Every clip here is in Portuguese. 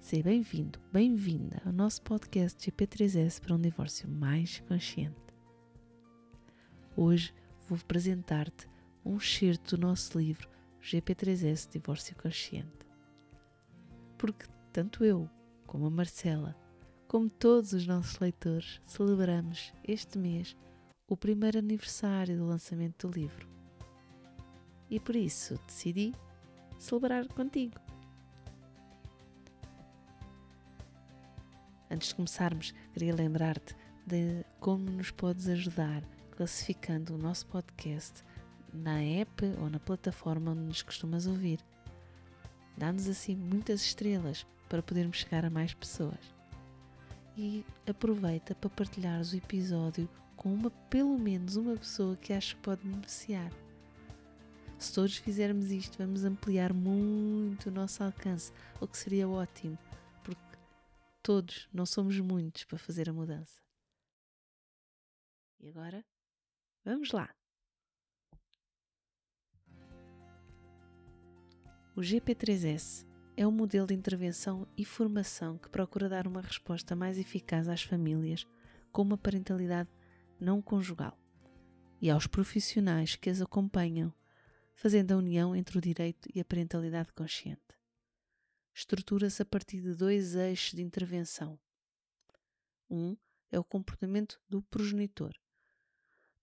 seja bem-vindo, bem-vinda ao nosso podcast GP3S para um divórcio mais consciente. Hoje vou apresentar-te um excerto do nosso livro GP3S Divórcio Consciente. Porque tanto eu como a Marcela, como todos os nossos leitores, celebramos este mês o primeiro aniversário do lançamento do livro. E por isso decidi celebrar contigo. Antes de começarmos, queria lembrar-te de como nos podes ajudar classificando o nosso podcast na app ou na plataforma onde nos costumas ouvir. Dá-nos assim muitas estrelas para podermos chegar a mais pessoas. E aproveita para partilhares o episódio com uma, pelo menos uma pessoa que acho que pode beneficiar. Se todos fizermos isto, vamos ampliar muito o nosso alcance, o que seria ótimo, Todos, não somos muitos para fazer a mudança. E agora, vamos lá! O GP3S é um modelo de intervenção e formação que procura dar uma resposta mais eficaz às famílias com uma parentalidade não conjugal e aos profissionais que as acompanham, fazendo a união entre o direito e a parentalidade consciente estrutura-se a partir de dois eixos de intervenção. Um é o comportamento do progenitor,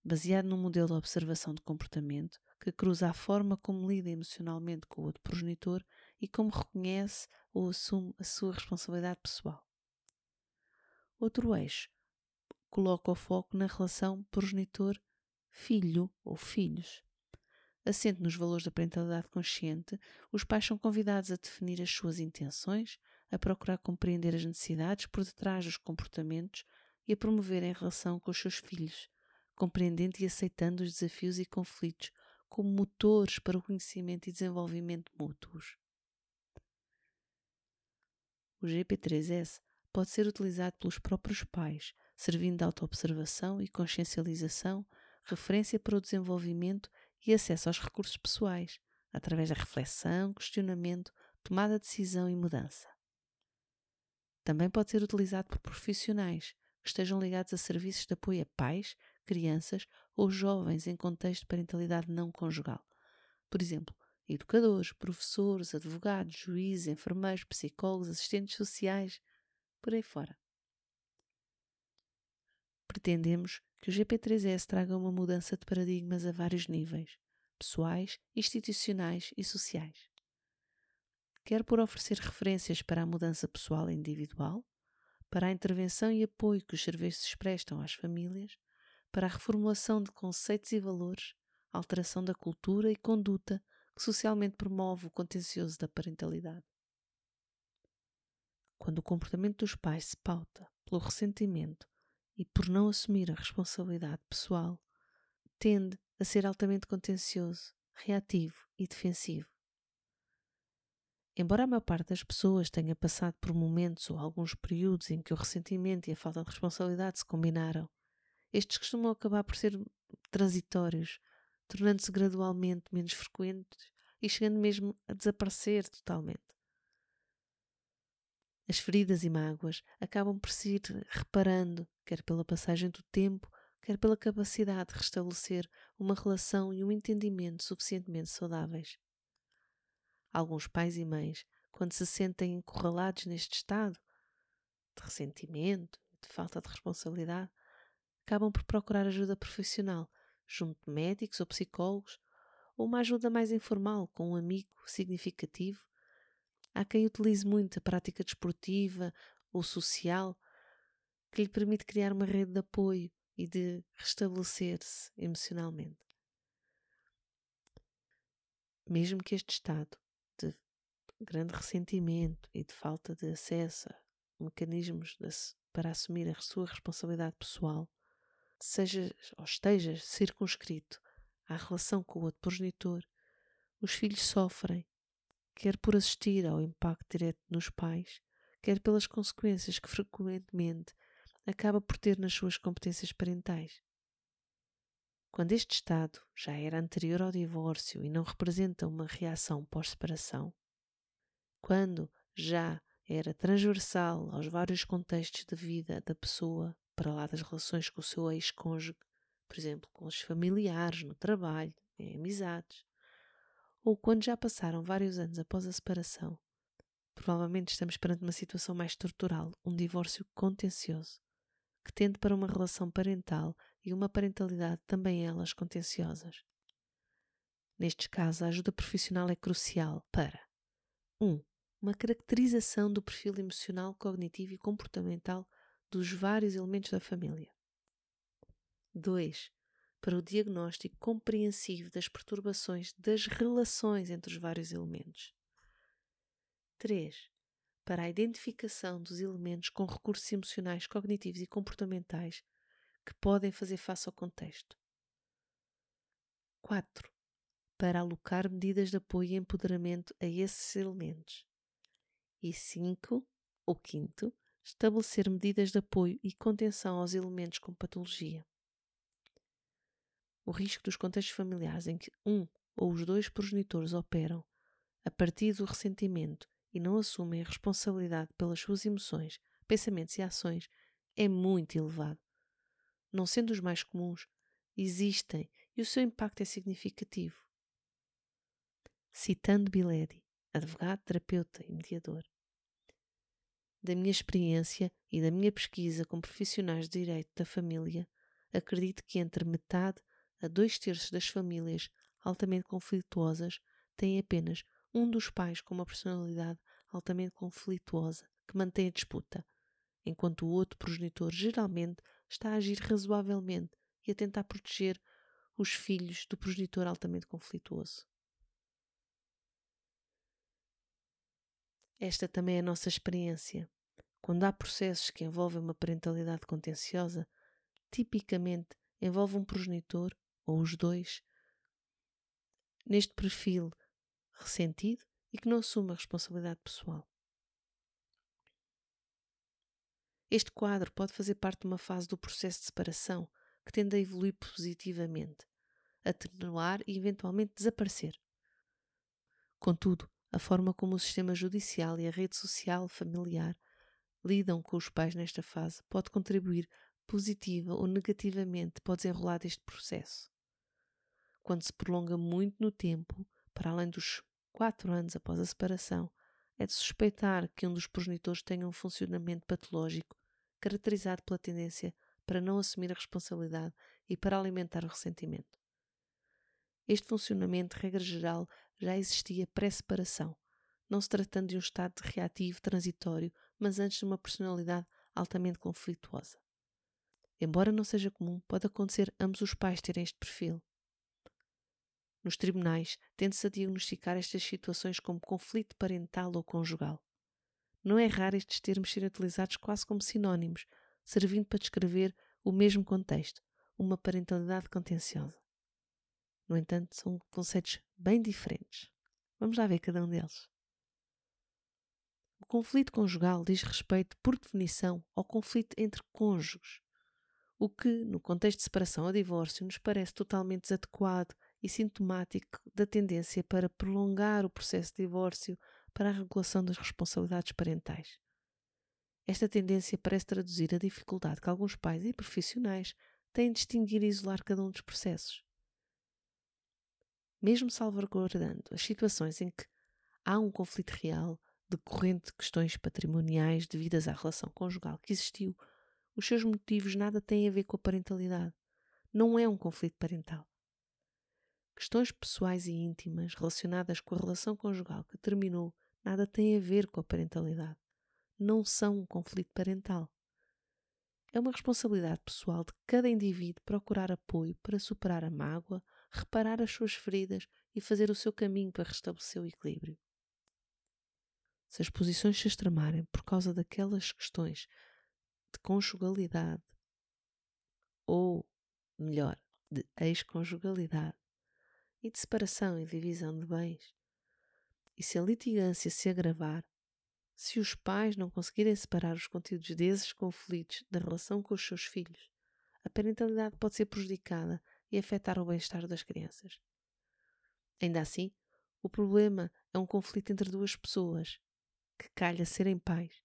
baseado num modelo de observação de comportamento que cruza a forma como lida emocionalmente com o outro progenitor e como reconhece ou assume a sua responsabilidade pessoal. Outro eixo coloca o foco na relação progenitor-filho ou filhos, Assente nos valores da parentalidade consciente, os pais são convidados a definir as suas intenções, a procurar compreender as necessidades por detrás dos comportamentos e a promover em relação com os seus filhos, compreendendo e aceitando os desafios e conflitos como motores para o conhecimento e desenvolvimento mútuos. O GP3S pode ser utilizado pelos próprios pais, servindo de autoobservação e consciencialização, referência para o desenvolvimento e acesso aos recursos pessoais, através da reflexão, questionamento, tomada de decisão e mudança. Também pode ser utilizado por profissionais que estejam ligados a serviços de apoio a pais, crianças ou jovens em contexto de parentalidade não conjugal. Por exemplo, educadores, professores, advogados, juízes, enfermeiros, psicólogos, assistentes sociais, por aí fora. Pretendemos que o GP3S traga uma mudança de paradigmas a vários níveis, pessoais, institucionais e sociais. Quer por oferecer referências para a mudança pessoal e individual, para a intervenção e apoio que os serviços prestam às famílias, para a reformulação de conceitos e valores, alteração da cultura e conduta que socialmente promove o contencioso da parentalidade. Quando o comportamento dos pais se pauta pelo ressentimento, e por não assumir a responsabilidade pessoal, tende a ser altamente contencioso, reativo e defensivo. Embora a maior parte das pessoas tenha passado por momentos ou alguns períodos em que o ressentimento e a falta de responsabilidade se combinaram, estes costumam acabar por ser transitórios, tornando-se gradualmente menos frequentes e chegando mesmo a desaparecer totalmente. As feridas e mágoas acabam por se ir reparando, quer pela passagem do tempo, quer pela capacidade de restabelecer uma relação e um entendimento suficientemente saudáveis. Alguns pais e mães, quando se sentem encurralados neste estado de ressentimento, de falta de responsabilidade, acabam por procurar ajuda profissional junto de médicos ou psicólogos, ou uma ajuda mais informal com um amigo significativo Há quem utilize muito a prática desportiva ou social que lhe permite criar uma rede de apoio e de restabelecer-se emocionalmente. Mesmo que este estado de grande ressentimento e de falta de acesso mecanismos de, para assumir a sua responsabilidade pessoal, seja ou esteja circunscrito à relação com o outro progenitor, os filhos sofrem, quer por assistir ao impacto direto nos pais, quer pelas consequências que frequentemente acaba por ter nas suas competências parentais. Quando este estado já era anterior ao divórcio e não representa uma reação pós-separação, quando já era transversal aos vários contextos de vida da pessoa, para lá das relações com o seu ex-cônjuge, por exemplo, com os familiares, no trabalho, em amizades, ou quando já passaram vários anos após a separação, provavelmente estamos perante uma situação mais estrutural, um divórcio contencioso, que tende para uma relação parental e uma parentalidade também elas contenciosas. Nestes casos, a ajuda profissional é crucial para 1. Um, uma caracterização do perfil emocional, cognitivo e comportamental dos vários elementos da família. 2. Para o diagnóstico compreensivo das perturbações das relações entre os vários elementos. 3 para a identificação dos elementos com recursos emocionais, cognitivos e comportamentais que podem fazer face ao contexto. 4. Para alocar medidas de apoio e empoderamento a esses elementos. E 5. O quinto, estabelecer medidas de apoio e contenção aos elementos com patologia. O risco dos contextos familiares em que um ou os dois progenitores operam a partir do ressentimento e não assumem a responsabilidade pelas suas emoções, pensamentos e ações é muito elevado. Não sendo os mais comuns, existem e o seu impacto é significativo. Citando Biledi, advogado, terapeuta e mediador. Da minha experiência e da minha pesquisa com profissionais de direito da família, acredito que entre metade a dois terços das famílias altamente conflituosas têm apenas um dos pais com uma personalidade altamente conflituosa que mantém a disputa, enquanto o outro progenitor geralmente está a agir razoavelmente e a tentar proteger os filhos do progenitor altamente conflituoso. Esta também é a nossa experiência. Quando há processos que envolvem uma parentalidade contenciosa, tipicamente envolve um progenitor, ou os dois, neste perfil ressentido e que não assume a responsabilidade pessoal. Este quadro pode fazer parte de uma fase do processo de separação que tende a evoluir positivamente, atenuar e eventualmente desaparecer. Contudo, a forma como o sistema judicial e a rede social familiar lidam com os pais nesta fase pode contribuir positiva ou negativamente para o desenrolar deste processo. Quando se prolonga muito no tempo, para além dos quatro anos após a separação, é de suspeitar que um dos progenitores tenha um funcionamento patológico caracterizado pela tendência para não assumir a responsabilidade e para alimentar o ressentimento. Este funcionamento, regra geral, já existia pré-separação, não se tratando de um estado reativo transitório, mas antes de uma personalidade altamente conflituosa. Embora não seja comum, pode acontecer ambos os pais terem este perfil, nos tribunais, tende-se a diagnosticar estas situações como conflito parental ou conjugal. Não é raro estes termos serem utilizados quase como sinónimos, servindo para descrever o mesmo contexto, uma parentalidade contenciosa. No entanto, são conceitos bem diferentes. Vamos lá ver cada um deles. O conflito conjugal diz respeito, por definição, ao conflito entre cônjuges, o que, no contexto de separação ou divórcio, nos parece totalmente desadequado e sintomático da tendência para prolongar o processo de divórcio para a regulação das responsabilidades parentais. Esta tendência parece traduzir a dificuldade que alguns pais e profissionais têm de distinguir e isolar cada um dos processos. Mesmo salvaguardando as situações em que há um conflito real decorrente de questões patrimoniais devidas à relação conjugal que existiu, os seus motivos nada têm a ver com a parentalidade. Não é um conflito parental. Questões pessoais e íntimas relacionadas com a relação conjugal que terminou nada têm a ver com a parentalidade. Não são um conflito parental. É uma responsabilidade pessoal de cada indivíduo procurar apoio para superar a mágoa, reparar as suas feridas e fazer o seu caminho para restabelecer o equilíbrio. Se as posições se extremarem por causa daquelas questões de conjugalidade, ou melhor, de ex-conjugalidade, e de separação e divisão de bens, e se a litigância se agravar, se os pais não conseguirem separar os conteúdos desses conflitos da relação com os seus filhos, a parentalidade pode ser prejudicada e afetar o bem-estar das crianças. Ainda assim, o problema é um conflito entre duas pessoas que calha serem pais,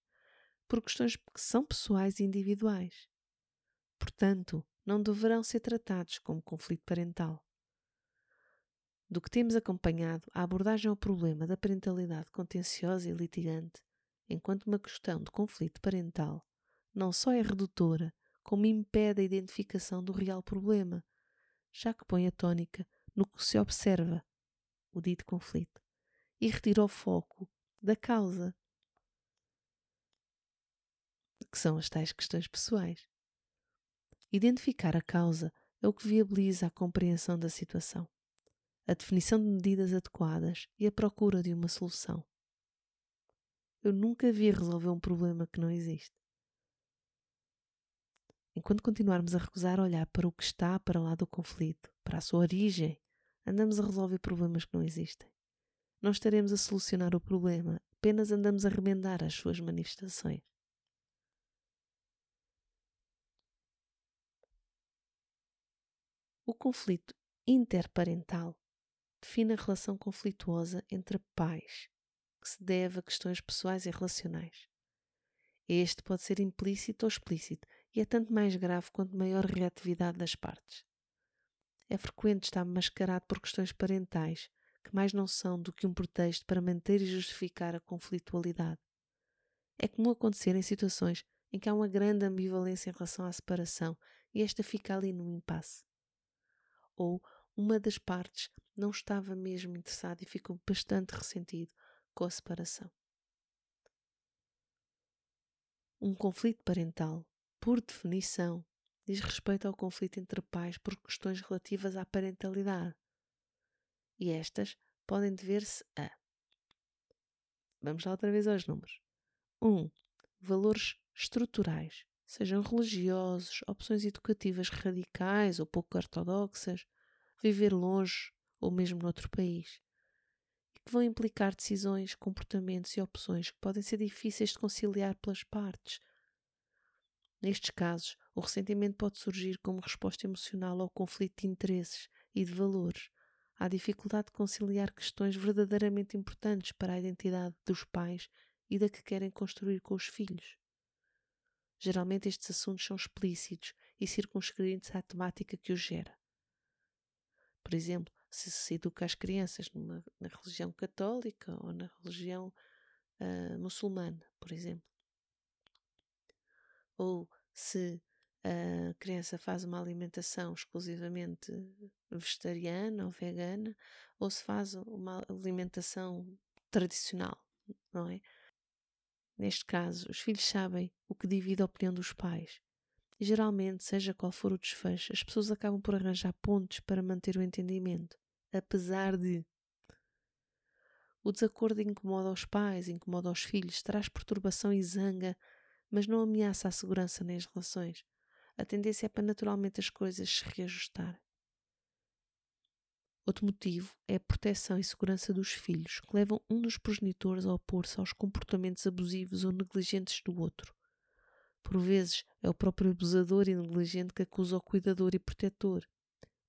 por questões que são pessoais e individuais. Portanto, não deverão ser tratados como conflito parental. Do que temos acompanhado, a abordagem ao problema da parentalidade contenciosa e litigante, enquanto uma questão de conflito parental, não só é redutora, como impede a identificação do real problema, já que põe a tónica no que se observa, o dito conflito, e retira o foco da causa, que são as tais questões pessoais. Identificar a causa é o que viabiliza a compreensão da situação, a definição de medidas adequadas e a procura de uma solução. Eu nunca vi resolver um problema que não existe. Enquanto continuarmos a recusar olhar para o que está para lá do conflito, para a sua origem, andamos a resolver problemas que não existem. Não estaremos a solucionar o problema, apenas andamos a remendar as suas manifestações. O conflito interparental define a relação conflituosa entre pais, que se deve a questões pessoais e relacionais. Este pode ser implícito ou explícito e é tanto mais grave quanto maior reatividade das partes. É frequente estar mascarado por questões parentais, que mais não são do que um pretexto para manter e justificar a conflitualidade. É comum acontecer em situações em que há uma grande ambivalência em relação à separação e esta fica ali num impasse. Ou uma das partes não estava mesmo interessada e ficou bastante ressentido com a separação. Um conflito parental, por definição, diz respeito ao conflito entre pais por questões relativas à parentalidade. E estas podem dever-se a. Vamos lá outra vez aos números. 1. Um, valores estruturais, sejam religiosos, opções educativas radicais ou pouco ortodoxas, viver longe ou mesmo noutro país, e que vão implicar decisões, comportamentos e opções que podem ser difíceis de conciliar pelas partes. Nestes casos, o ressentimento pode surgir como resposta emocional ao conflito de interesses e de valores, à dificuldade de conciliar questões verdadeiramente importantes para a identidade dos pais e da que querem construir com os filhos. Geralmente estes assuntos são explícitos e circunscritos à temática que os gera. Por exemplo, se se educa as crianças numa, na religião católica ou na religião uh, muçulmana, por exemplo. Ou se a criança faz uma alimentação exclusivamente vegetariana ou vegana, ou se faz uma alimentação tradicional, não é? Neste caso, os filhos sabem o que divide a opinião dos pais e geralmente, seja qual for o desfecho, as pessoas acabam por arranjar pontos para manter o entendimento, apesar de. O desacordo incomoda os pais, incomoda os filhos, traz perturbação e zanga, mas não ameaça a segurança nem as relações. A tendência é para naturalmente as coisas se reajustarem. Outro motivo é a proteção e segurança dos filhos, que levam um dos progenitores a opor-se aos comportamentos abusivos ou negligentes do outro. Por vezes é o próprio abusador e negligente que acusa o cuidador e protetor,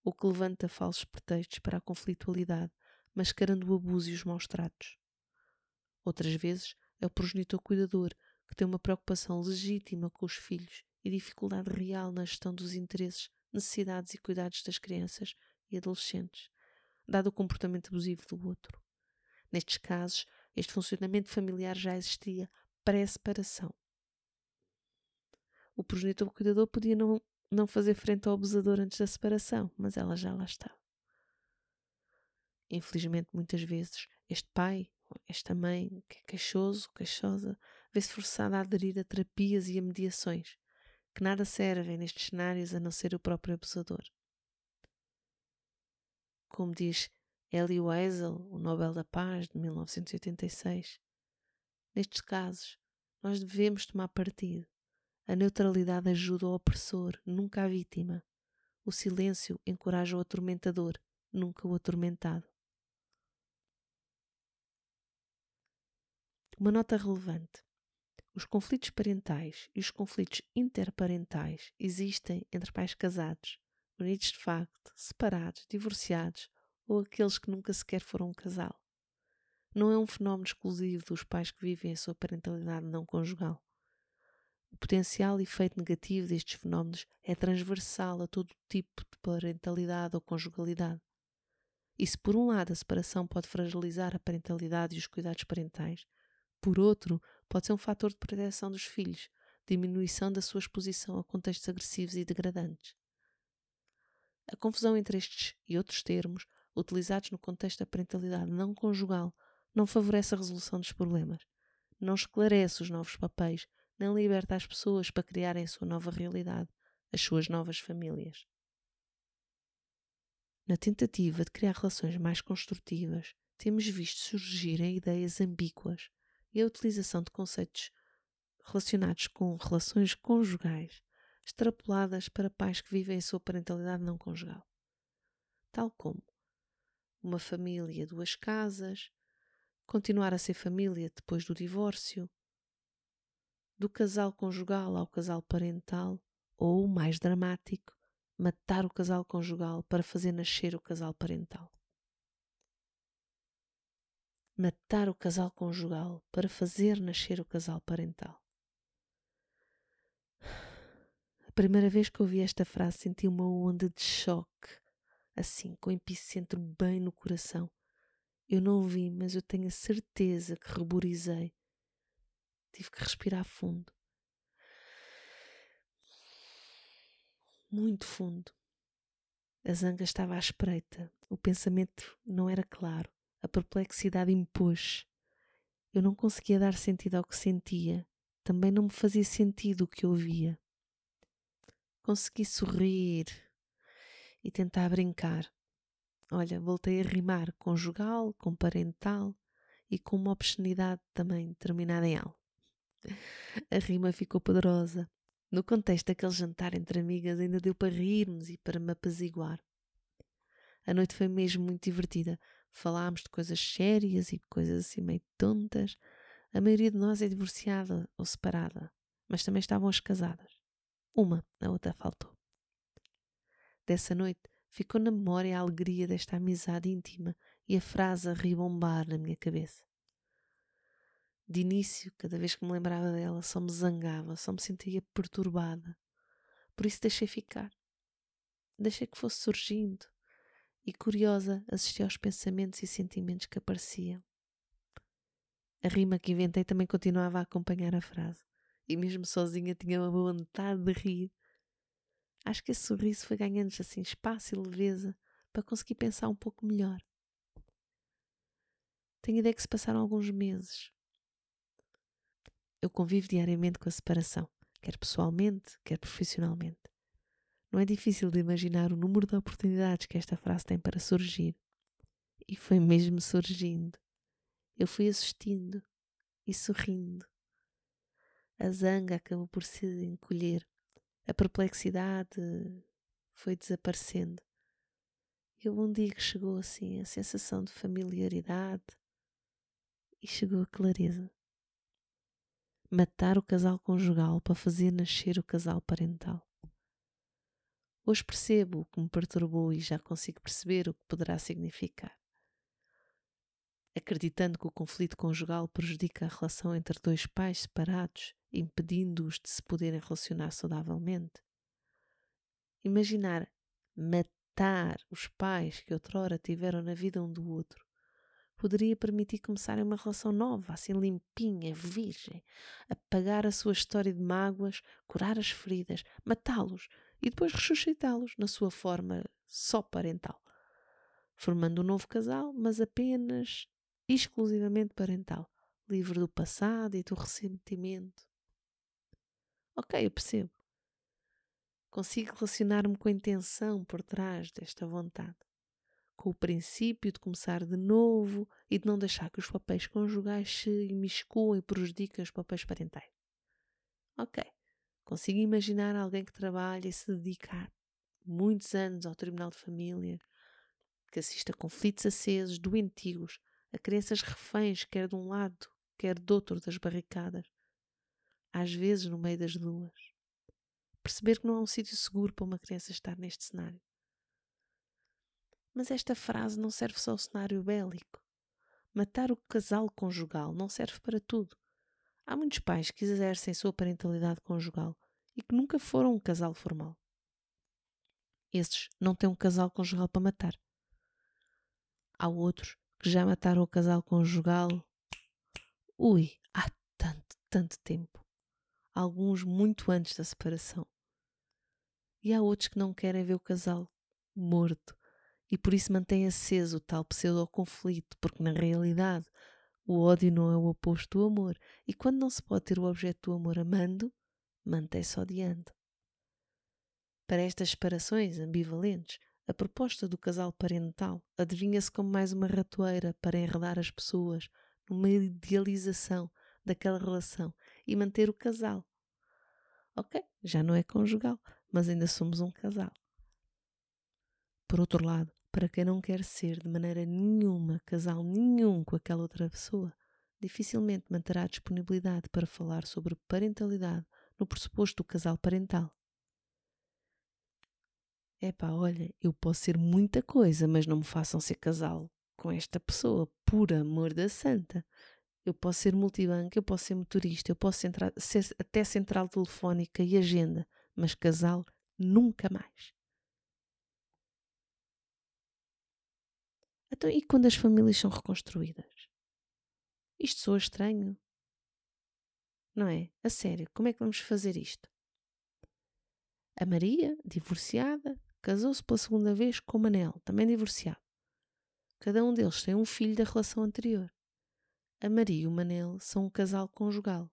ou que levanta falsos pretextos para a conflitualidade, mascarando o abuso e os maus tratos. Outras vezes é o progenitor cuidador que tem uma preocupação legítima com os filhos e dificuldade real na gestão dos interesses, necessidades e cuidados das crianças e adolescentes, dado o comportamento abusivo do outro. Nestes casos, este funcionamento familiar já existia pré-separação o progenitor cuidador podia não, não fazer frente ao abusador antes da separação, mas ela já lá estava. Infelizmente, muitas vezes, este pai, esta mãe, que é queixoso, queixosa, vê-se forçada a aderir a terapias e a mediações, que nada servem nestes cenários a não ser o próprio abusador. Como diz Elie Wiesel, o Nobel da Paz de 1986, Nestes casos, nós devemos tomar partido. A neutralidade ajuda o opressor, nunca a vítima. O silêncio encoraja o atormentador, nunca o atormentado. Uma nota relevante. Os conflitos parentais e os conflitos interparentais existem entre pais casados, unidos de facto, separados, divorciados ou aqueles que nunca sequer foram um casal. Não é um fenómeno exclusivo dos pais que vivem a sua parentalidade não conjugal. O potencial efeito negativo destes fenómenos é transversal a todo tipo de parentalidade ou conjugalidade. E se por um lado a separação pode fragilizar a parentalidade e os cuidados parentais, por outro, pode ser um fator de proteção dos filhos, diminuição da sua exposição a contextos agressivos e degradantes. A confusão entre estes e outros termos, utilizados no contexto da parentalidade não conjugal, não favorece a resolução dos problemas, não esclarece os novos papéis, nem liberta as pessoas para criarem a sua nova realidade, as suas novas famílias. Na tentativa de criar relações mais construtivas, temos visto surgirem ideias ambíguas e a utilização de conceitos relacionados com relações conjugais extrapoladas para pais que vivem a sua parentalidade não conjugal. Tal como uma família, duas casas, continuar a ser família depois do divórcio, do casal conjugal ao casal parental, ou, mais dramático, matar o casal conjugal para fazer nascer o casal parental. Matar o casal conjugal para fazer nascer o casal parental. A primeira vez que ouvi esta frase senti uma onda de choque, assim, com epicentro bem no coração. Eu não ouvi, mas eu tenho a certeza que reborizei Tive que respirar fundo. Muito fundo. A zanga estava à espreita. O pensamento não era claro. A perplexidade impôs. Eu não conseguia dar sentido ao que sentia. Também não me fazia sentido o que ouvia. Consegui sorrir e tentar brincar. Olha, voltei a rimar conjugal, com parental e com uma obscenidade também terminada em al. A rima ficou poderosa. No contexto daquele jantar entre amigas, ainda deu para rirmos e para me apaziguar. A noite foi mesmo muito divertida. Falámos de coisas sérias e coisas assim meio tontas. A maioria de nós é divorciada ou separada, mas também estavam as casadas. Uma, a outra faltou. Dessa noite ficou na memória a alegria desta amizade íntima e a frase a ribombar na minha cabeça. De início, cada vez que me lembrava dela, só me zangava, só me sentia perturbada. Por isso deixei ficar. Deixei que fosse surgindo e, curiosa, assisti aos pensamentos e sentimentos que apareciam. A rima que inventei também continuava a acompanhar a frase, e mesmo sozinha tinha uma vontade de rir. Acho que esse sorriso foi ganhando assim espaço e leveza para conseguir pensar um pouco melhor. Tenho ideia que se passaram alguns meses, eu convivo diariamente com a separação, quer pessoalmente, quer profissionalmente. Não é difícil de imaginar o número de oportunidades que esta frase tem para surgir. E foi mesmo surgindo. Eu fui assistindo e sorrindo. A zanga acabou por se encolher. A perplexidade foi desaparecendo. E um dia que chegou assim a sensação de familiaridade e chegou a clareza matar o casal conjugal para fazer nascer o casal parental. Hoje percebo o que me perturbou e já consigo perceber o que poderá significar. Acreditando que o conflito conjugal prejudica a relação entre dois pais separados, impedindo-os de se poderem relacionar saudavelmente. Imaginar matar os pais que outrora tiveram na vida um do outro poderia permitir começarem uma relação nova, assim limpinha, virgem, apagar a sua história de mágoas, curar as feridas, matá-los e depois ressuscitá-los na sua forma só parental, formando um novo casal, mas apenas exclusivamente parental, livre do passado e do ressentimento. Ok, eu percebo. Consigo relacionar-me com a intenção por trás desta vontade com o princípio de começar de novo e de não deixar que os papéis conjugais se imiscuam e prejudiquem os papéis parentais. Ok, consigo imaginar alguém que trabalha e se dedica muitos anos ao tribunal de família, que assiste a conflitos acesos, doentios, a crianças reféns, quer de um lado, quer do outro das barricadas, às vezes no meio das duas. Perceber que não há um sítio seguro para uma criança estar neste cenário. Mas esta frase não serve só ao cenário bélico. Matar o casal conjugal não serve para tudo. Há muitos pais que exercem sua parentalidade conjugal e que nunca foram um casal formal. Esses não têm um casal conjugal para matar. Há outros que já mataram o casal conjugal. Ui, há tanto, tanto tempo. Alguns muito antes da separação. E há outros que não querem ver o casal morto e por isso mantém aceso o tal pseudo-conflito, porque na realidade o ódio não é o oposto do amor, e quando não se pode ter o objeto do amor amando, mantém-se odiando. Para estas separações ambivalentes, a proposta do casal parental adivinha-se como mais uma ratoeira para enredar as pessoas numa idealização daquela relação e manter o casal. Ok, já não é conjugal, mas ainda somos um casal. Por outro lado, para quem não quer ser de maneira nenhuma casal nenhum com aquela outra pessoa, dificilmente manterá disponibilidade para falar sobre parentalidade no pressuposto do casal parental. Epá, olha, eu posso ser muita coisa, mas não me façam ser casal com esta pessoa, por amor da santa. Eu posso ser multibanco, eu posso ser motorista, eu posso ser até central telefónica e agenda, mas casal nunca mais. Então, e quando as famílias são reconstruídas? Isto soa estranho. Não é? A sério, como é que vamos fazer isto? A Maria, divorciada, casou-se pela segunda vez com o Manel, também divorciado. Cada um deles tem um filho da relação anterior. A Maria e o Manel são um casal conjugal.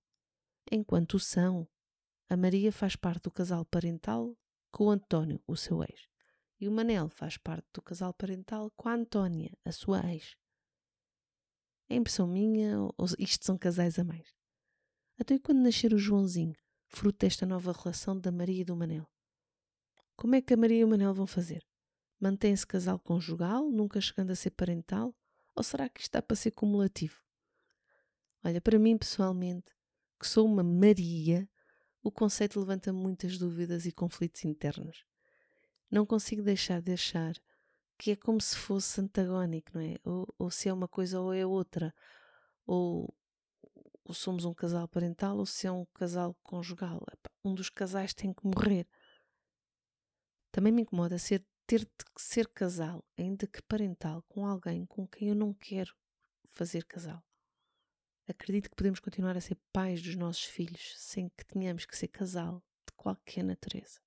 Enquanto o são, a Maria faz parte do casal parental com o António, o seu ex e o Manel faz parte do casal parental com a Antónia, a sua ex. É impressão minha ou isto são casais a mais? Até então, quando nascer o Joãozinho, fruto desta nova relação da Maria e do Manel? Como é que a Maria e o Manel vão fazer? Mantém-se casal conjugal, nunca chegando a ser parental? Ou será que isto está para ser cumulativo? Olha, para mim pessoalmente, que sou uma Maria, o conceito levanta muitas dúvidas e conflitos internos não consigo deixar de achar que é como se fosse antagónico, não é? Ou, ou se é uma coisa ou é outra. Ou, ou, somos um casal parental ou se é um casal conjugal. Um dos casais tem que morrer. Também me incomoda ser, ter de ser casal, ainda que parental, com alguém com quem eu não quero fazer casal. Acredito que podemos continuar a ser pais dos nossos filhos sem que tenhamos que ser casal de qualquer natureza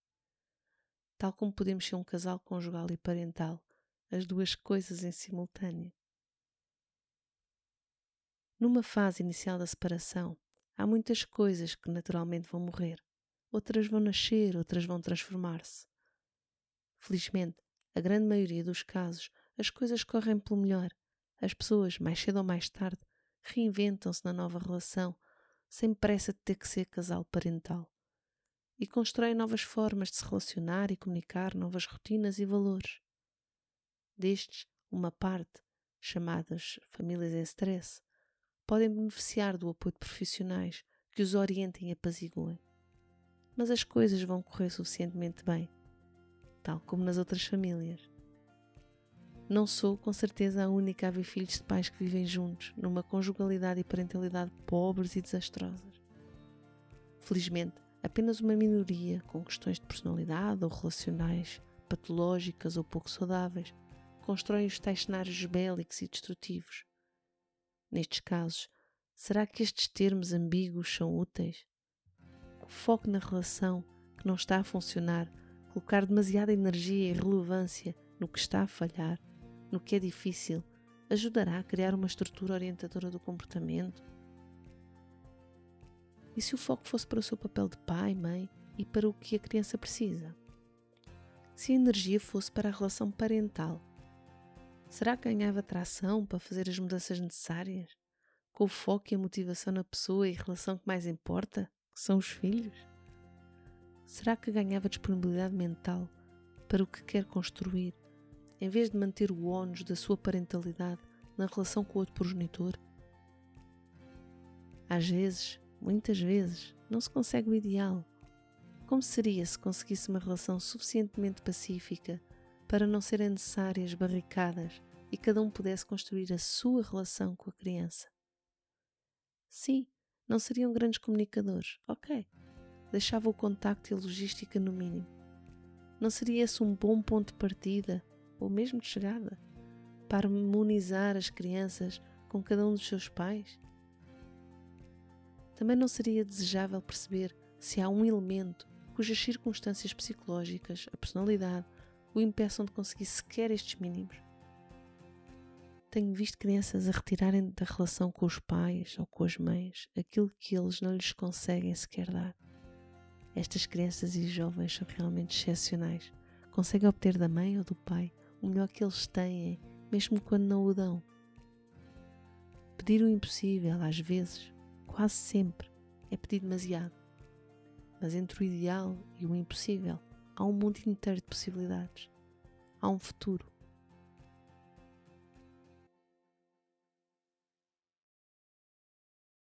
tal como podemos ser um casal conjugal e parental, as duas coisas em simultâneo. Numa fase inicial da separação, há muitas coisas que naturalmente vão morrer, outras vão nascer, outras vão transformar-se. Felizmente, a grande maioria dos casos, as coisas correm pelo melhor. As pessoas, mais cedo ou mais tarde, reinventam-se na nova relação, sem pressa de ter que ser casal parental e constrói novas formas de se relacionar e comunicar novas rotinas e valores. Destes, uma parte, chamadas famílias em stress, podem beneficiar do apoio de profissionais que os orientem e apaziguem. Mas as coisas vão correr suficientemente bem, tal como nas outras famílias. Não sou, com certeza, a única a ver filhos de pais que vivem juntos, numa conjugalidade e parentalidade pobres e desastrosas. Felizmente, apenas uma minoria com questões de personalidade ou relacionais patológicas ou pouco saudáveis constrói os tais cenários bélicos e destrutivos. Nestes casos, será que estes termos ambíguos são úteis? O foco na relação que não está a funcionar, colocar demasiada energia e relevância no que está a falhar, no que é difícil, ajudará a criar uma estrutura orientadora do comportamento e se o foco fosse para o seu papel de pai, mãe e para o que a criança precisa? Se a energia fosse para a relação parental? Será que ganhava tração para fazer as mudanças necessárias? Com o foco e a motivação na pessoa e relação que mais importa, que são os filhos? Será que ganhava disponibilidade mental para o que quer construir, em vez de manter o ónus da sua parentalidade na relação com o outro progenitor? Às vezes, muitas vezes, não se consegue o ideal. Como seria se conseguisse uma relação suficientemente pacífica para não serem necessárias barricadas e cada um pudesse construir a sua relação com a criança? Sim, não seriam grandes comunicadores, ok. Deixava o contacto e a logística no mínimo. Não seria esse um bom ponto de partida, ou mesmo de chegada, para harmonizar as crianças com cada um dos seus pais? Também não seria desejável perceber se há um elemento cujas circunstâncias psicológicas, a personalidade, o impeçam de conseguir sequer estes mínimos. Tenho visto crianças a retirarem da relação com os pais ou com as mães aquilo que eles não lhes conseguem sequer dar. Estas crianças e jovens são realmente excepcionais. Conseguem obter da mãe ou do pai o melhor que eles têm, mesmo quando não o dão. Pedir o impossível, às vezes, quase sempre, é pedir demasiado. Mas entre o ideal e o impossível há um mundo inteiro de possibilidades. Há um futuro